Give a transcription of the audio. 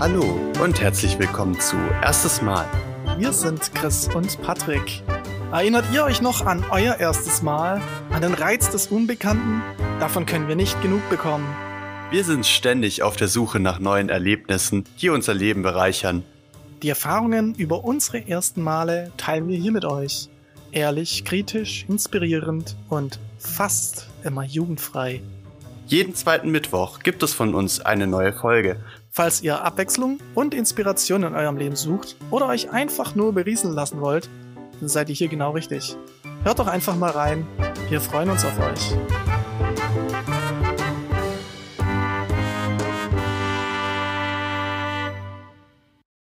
Hallo und herzlich willkommen zu Erstes Mal. Wir sind Chris und Patrick. Erinnert ihr euch noch an euer erstes Mal? An den Reiz des Unbekannten? Davon können wir nicht genug bekommen. Wir sind ständig auf der Suche nach neuen Erlebnissen, die unser Leben bereichern. Die Erfahrungen über unsere ersten Male teilen wir hier mit euch. Ehrlich, kritisch, inspirierend und fast immer jugendfrei. Jeden zweiten Mittwoch gibt es von uns eine neue Folge. Falls ihr Abwechslung und Inspiration in eurem Leben sucht oder euch einfach nur berieseln lassen wollt, dann seid ihr hier genau richtig. Hört doch einfach mal rein. Wir freuen uns auf euch.